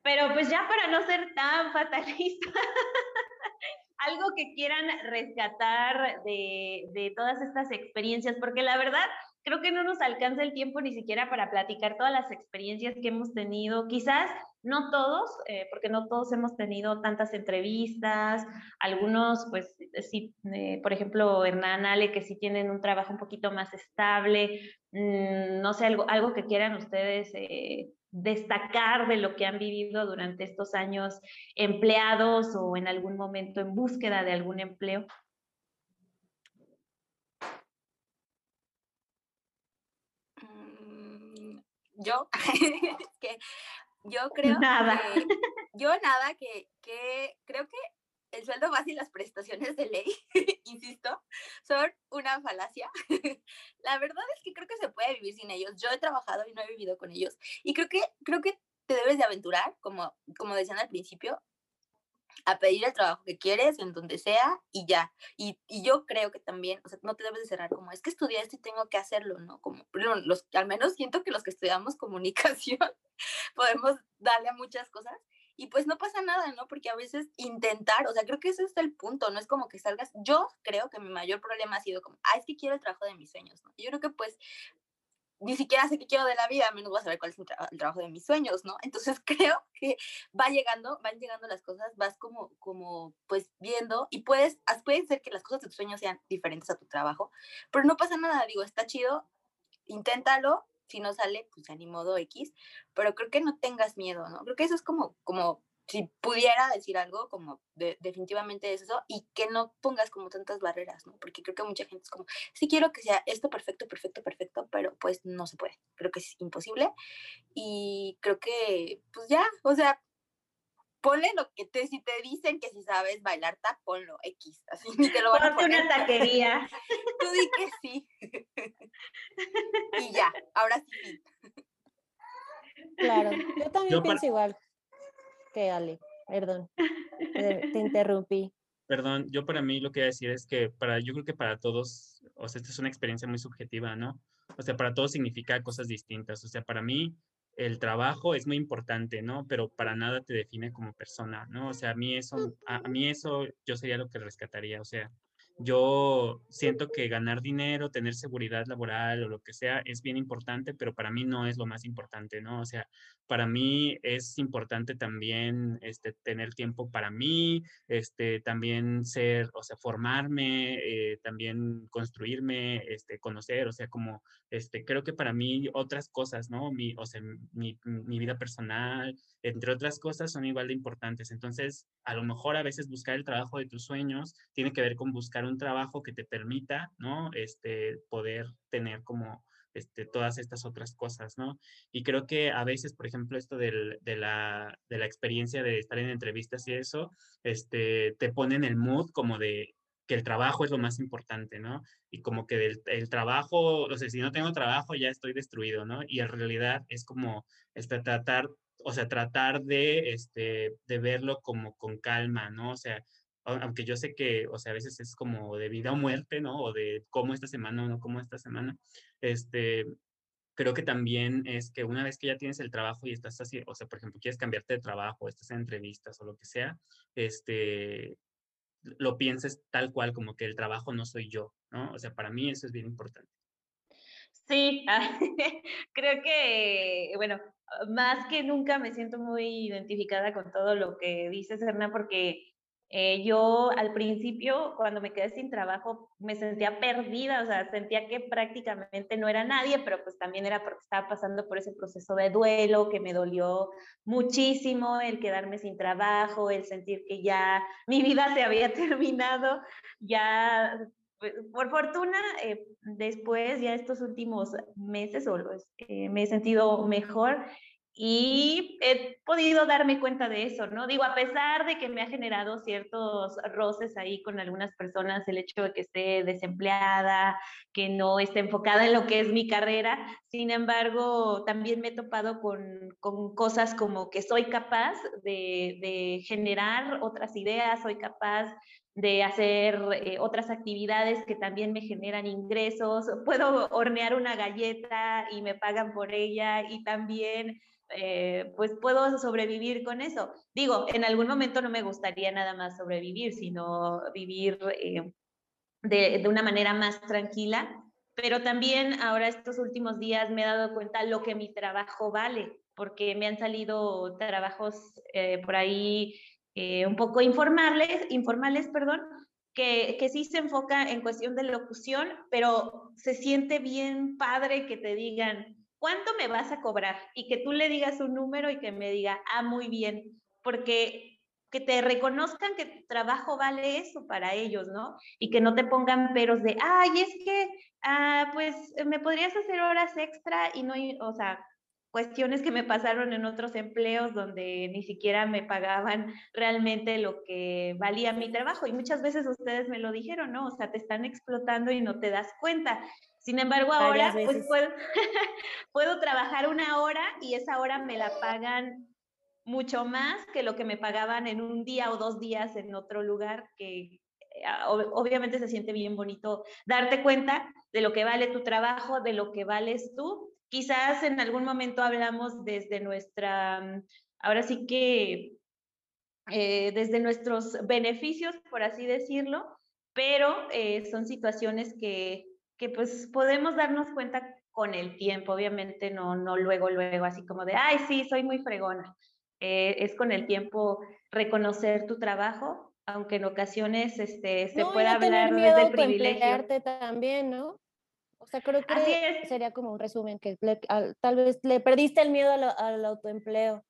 Pero pues ya para no ser tan fatalista, algo que quieran rescatar de, de, todas estas experiencias, porque la verdad creo que no nos alcanza el tiempo ni siquiera para platicar todas las experiencias que hemos tenido. Quizás no todos, eh, porque no todos hemos tenido tantas entrevistas, algunos, pues sí, eh, por ejemplo, Hernán, Ale, que sí tienen un trabajo un poquito más estable, mm, no sé, algo, algo que quieran ustedes eh, destacar de lo que han vivido durante estos años empleados o en algún momento en búsqueda de algún empleo. Mm, yo, que yo creo nada. Que, yo nada, que, que creo que el sueldo base y las prestaciones de ley, insisto, son una falacia. La verdad es que creo que se puede vivir sin ellos. Yo he trabajado y no he vivido con ellos. Y creo que, creo que te debes de aventurar, como, como decían al principio, a pedir el trabajo que quieres en donde sea y ya. Y, y, yo creo que también, o sea, no te debes de cerrar como, es que estudié esto y tengo que hacerlo, ¿no? Como, los, al menos siento que los que estudiamos comunicación podemos darle a muchas cosas y pues no pasa nada, ¿no? Porque a veces intentar, o sea, creo que ese es el punto, no es como que salgas, yo creo que mi mayor problema ha sido como, ah, es que quiero el trabajo de mis sueños, ¿no? Yo creo que pues ni siquiera sé qué quiero de la vida, menos voy a saber cuál es el, trabajo de mis sueños, ¿no? Entonces creo que va llegando, van llegando las cosas, vas como, como, pues viendo y puedes, puede ser que las cosas de tus sueños sean diferentes a tu trabajo, pero no pasa nada, digo, está chido, inténtalo, si no sale, pues ya ni modo X, pero creo que no tengas miedo, ¿no? Creo que eso es como, como si pudiera decir algo, como definitivamente es eso, y que no pongas como tantas barreras, ¿no? Porque creo que mucha gente es como, sí quiero que sea esto perfecto, perfecto, perfecto, pero pues no se puede, creo que es imposible, y creo que, pues ya, o sea, ponle lo que te, si te dicen que si sabes bailar tap, ponlo X, así ni te lo van a poner. una taquería. Tú di que sí. y ya, ahora sí. Claro, yo también pienso igual que Ale, perdón, te interrumpí. Perdón, yo para mí lo que voy a decir es que para, yo creo que para todos, o sea, esta es una experiencia muy subjetiva, ¿no? O sea, para todos significa cosas distintas. O sea, para mí, el trabajo es muy importante, ¿no? Pero para nada te define como persona, ¿no? O sea, a mí eso, a, mí eso yo sería lo que rescataría, o sea, yo siento que ganar dinero, tener seguridad laboral o lo que sea es bien importante, pero para mí no es lo más importante, ¿no? O sea, para mí es importante también este, tener tiempo para mí, este, también ser, o sea, formarme, eh, también construirme, este, conocer, o sea, como, este, creo que para mí otras cosas, ¿no? Mi, o sea, mi, mi vida personal, entre otras cosas, son igual de importantes. Entonces, a lo mejor a veces buscar el trabajo de tus sueños tiene que ver con buscar un trabajo que te permita, ¿no? Este, poder tener como este, todas estas otras cosas, ¿no? Y creo que a veces, por ejemplo, esto del, de, la, de, la, experiencia de estar en entrevistas y eso, este, te pone en el mood como de que el trabajo es lo más importante, ¿no? Y como que el trabajo, o sea, si no tengo trabajo ya estoy destruido, ¿no? Y en realidad es como este, tratar, o sea, tratar de, este, de verlo como con calma, ¿no? O sea, aunque yo sé que, o sea, a veces es como de vida o muerte, ¿no? O de cómo esta semana o no cómo esta semana, este, creo que también es que una vez que ya tienes el trabajo y estás así, o sea, por ejemplo, quieres cambiarte de trabajo, estás en entrevistas o lo que sea, este, lo pienses tal cual como que el trabajo no soy yo, ¿no? O sea, para mí eso es bien importante. Sí, creo que, bueno, más que nunca me siento muy identificada con todo lo que dices, Hernán, porque eh, yo al principio, cuando me quedé sin trabajo, me sentía perdida, o sea, sentía que prácticamente no era nadie, pero pues también era porque estaba pasando por ese proceso de duelo que me dolió muchísimo, el quedarme sin trabajo, el sentir que ya mi vida se había terminado, ya pues, por fortuna, eh, después, ya estos últimos meses, o, eh, me he sentido mejor y he podido darme cuenta de eso, ¿no? Digo, a pesar de que me ha generado ciertos roces ahí con algunas personas, el hecho de que esté desempleada, que no esté enfocada en lo que es mi carrera, sin embargo, también me he topado con, con cosas como que soy capaz de, de, generar otras ideas, soy capaz de hacer eh, otras actividades que también me generan ingresos, puedo hornear una galleta y me pagan por ella y también eh, pues puedo sobrevivir con eso. Digo, en algún momento no me gustaría nada más sobrevivir, sino vivir eh, de, de, una manera más tranquila, pero también ahora estos últimos días me he dado cuenta lo que mi trabajo vale, porque me han salido trabajos por ahí un poco informales, informales perdón, que, que, sí se enfoca en cuestión de locución, pero se siente bien padre que te digan, ¿cuánto me vas a cobrar? Y que tú le digas un número y que me diga, ah, muy bien, porque que te reconozcan que tu trabajo vale eso para ellos, ¿no? Y que no te pongan peros de, ay, es que, ah, pues, me podrías hacer horas extra y no, o sea, cuestiones que me pasaron en otros empleos donde ni siquiera me pagaban realmente lo que valía mi trabajo. Y muchas veces ustedes me lo dijeron, ¿no? O sea, te están explotando y no te das cuenta. Sin embargo, ahora pues puedo, puedo trabajar una hora y esa hora me la pagan mucho más que lo que me pagaban en un día o dos días en otro lugar, que eh, obviamente se siente bien bonito darte cuenta de lo que vale tu trabajo, de lo que vales tú. Quizás en algún momento hablamos desde nuestra, ahora sí que eh, desde nuestros beneficios, por así decirlo, pero eh, son situaciones que que pues podemos darnos cuenta con el tiempo, obviamente no, no luego, luego, así como de, ay, sí, soy muy fregona. Eh, es con el tiempo reconocer tu trabajo, aunque en ocasiones este, se pueda hablar desde el privilegio. también, ¿no? O sea, creo que sería como un resumen, que tal vez le perdiste el miedo al, autoempleo.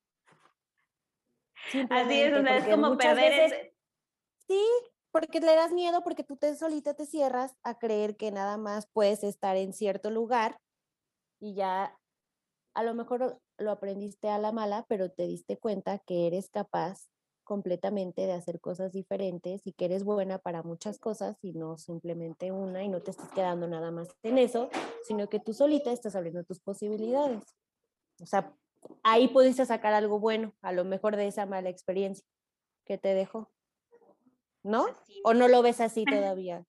Así es, o sea, es como perder... Sí, porque le das miedo porque tú te solita te cierras a creer que nada más puedes estar en cierto lugar y ya a lo mejor lo aprendiste a la mala, pero te diste cuenta que eres capaz completamente de hacer cosas diferentes y que eres buena para muchas cosas y no simplemente una y no te estás quedando nada más en eso, sino que tú solita estás abriendo tus posibilidades. O sea, ahí pudiste sacar algo bueno, a lo mejor de esa mala experiencia que te dejó. ¿no? ¿O no lo ves así todavía?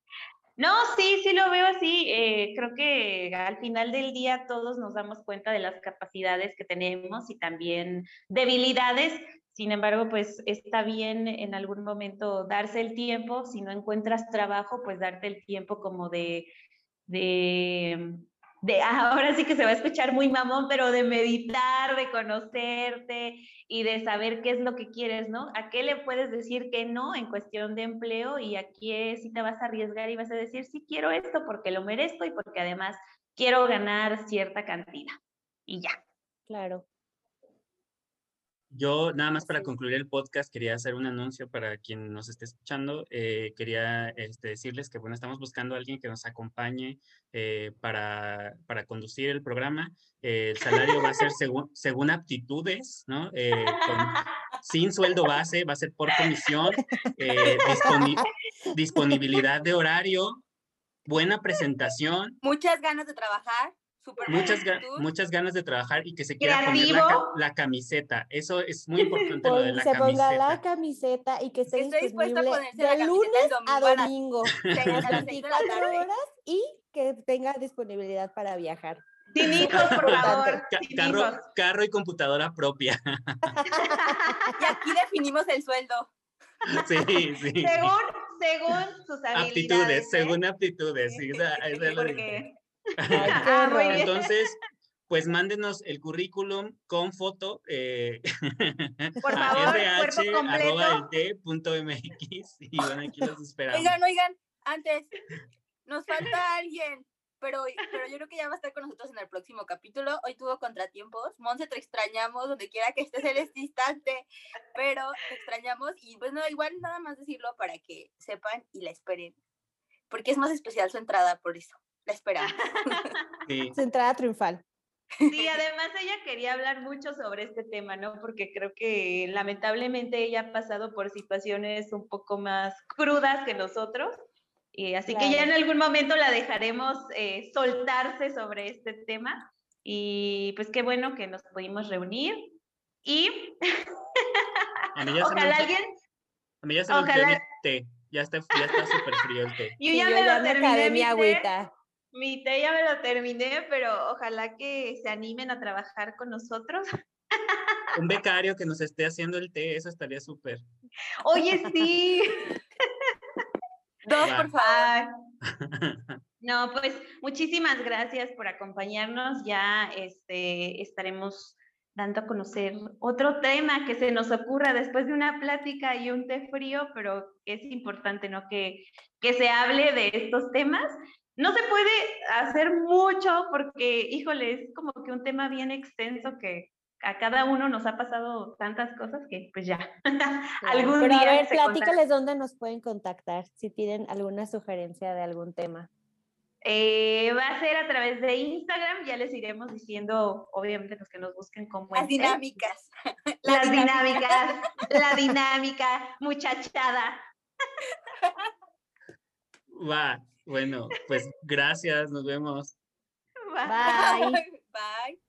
No, sí, sí lo veo así. Eh, creo que al final del día todos nos damos cuenta de las capacidades que tenemos y también debilidades. Sin embargo, pues está bien en algún momento darse el tiempo. Si no encuentras trabajo, pues darte el tiempo como de, de de ahora sí que se va a escuchar muy mamón, pero de meditar, de conocerte y de saber qué es lo que quieres, ¿no? ¿A qué le puedes decir que no en cuestión de empleo y a qué sí te vas a arriesgar y vas a decir, sí quiero esto porque lo merezco y porque además quiero ganar cierta cantidad y ya. Claro. Yo nada más para concluir el podcast quería hacer un anuncio para quien nos esté escuchando. Eh, quería este, decirles que bueno, estamos buscando a alguien que nos acompañe eh, para, para, conducir el programa. Eh, el salario va a ser según, según aptitudes, ¿no? sin sueldo base, va a ser por comisión, disponibilidad de horario, buena presentación. Muchas ganas de trabajar muchas, muchas ganas de trabajar y que se quiera poner la, camiseta. Eso es muy importante lo de la se camiseta. ponga la camiseta y que esté disponible de lunes a domingo. las 24 horas y que tenga disponibilidad para viajar. Sin hijos, por favor. carro, carro y computadora propia. y aquí definimos el sueldo. Sí, sí. Según, según sus habilidades. Aptitudes, según aptitudes. Sí, sí, porque Ah, Entonces, pues mándenos el currículum con foto eh, Por favor, a y bueno, aquí los esperamos. Oigan, oigan, antes, nos falta alguien, pero, pero yo creo que ya va a estar con nosotros en el próximo capítulo. Hoy tuvo contratiempos. Monse, te extrañamos donde quiera que estés en este instante, pero te extrañamos y pues no, igual nada más decirlo para que sepan y la esperen, porque es más especial su entrada, por eso. La esperamos. Su entrada triunfal. Sí, además ella quería hablar mucho sobre este tema, ¿no? Porque creo que lamentablemente ella ha pasado por situaciones un poco más crudas que nosotros. Y así que ya en algún momento la dejaremos eh, soltarse sobre este tema. Y pues qué bueno que nos pudimos reunir. Y ojalá alguien... A mí ya se me ojalá... té. Ya está súper frío el té. Yo ya me lo terminé mi agüita. Mi té ya me lo terminé, pero ojalá que se animen a trabajar con nosotros. Un becario que nos esté haciendo el té, eso estaría súper. Oye, sí. Dos, por favor. No, pues muchísimas gracias por acompañarnos. Ya este, estaremos dando a conocer otro tema que se nos ocurra después de una plática y un té frío, pero es importante ¿no? que, que se hable de estos temas no se puede hacer mucho porque, híjole, es como que un tema bien extenso que a cada uno nos ha pasado tantas cosas que pues ya, algún Pero día. A ver, platícales dónde nos pueden contactar si tienen alguna sugerencia de algún tema. Eh, va a ser a través de Instagram, ya les iremos diciendo, obviamente, los que nos busquen como... Las dinámicas. Las dinámicas, la dinámica, muchachada. Va, bueno, pues gracias, nos vemos. Bye. Bye.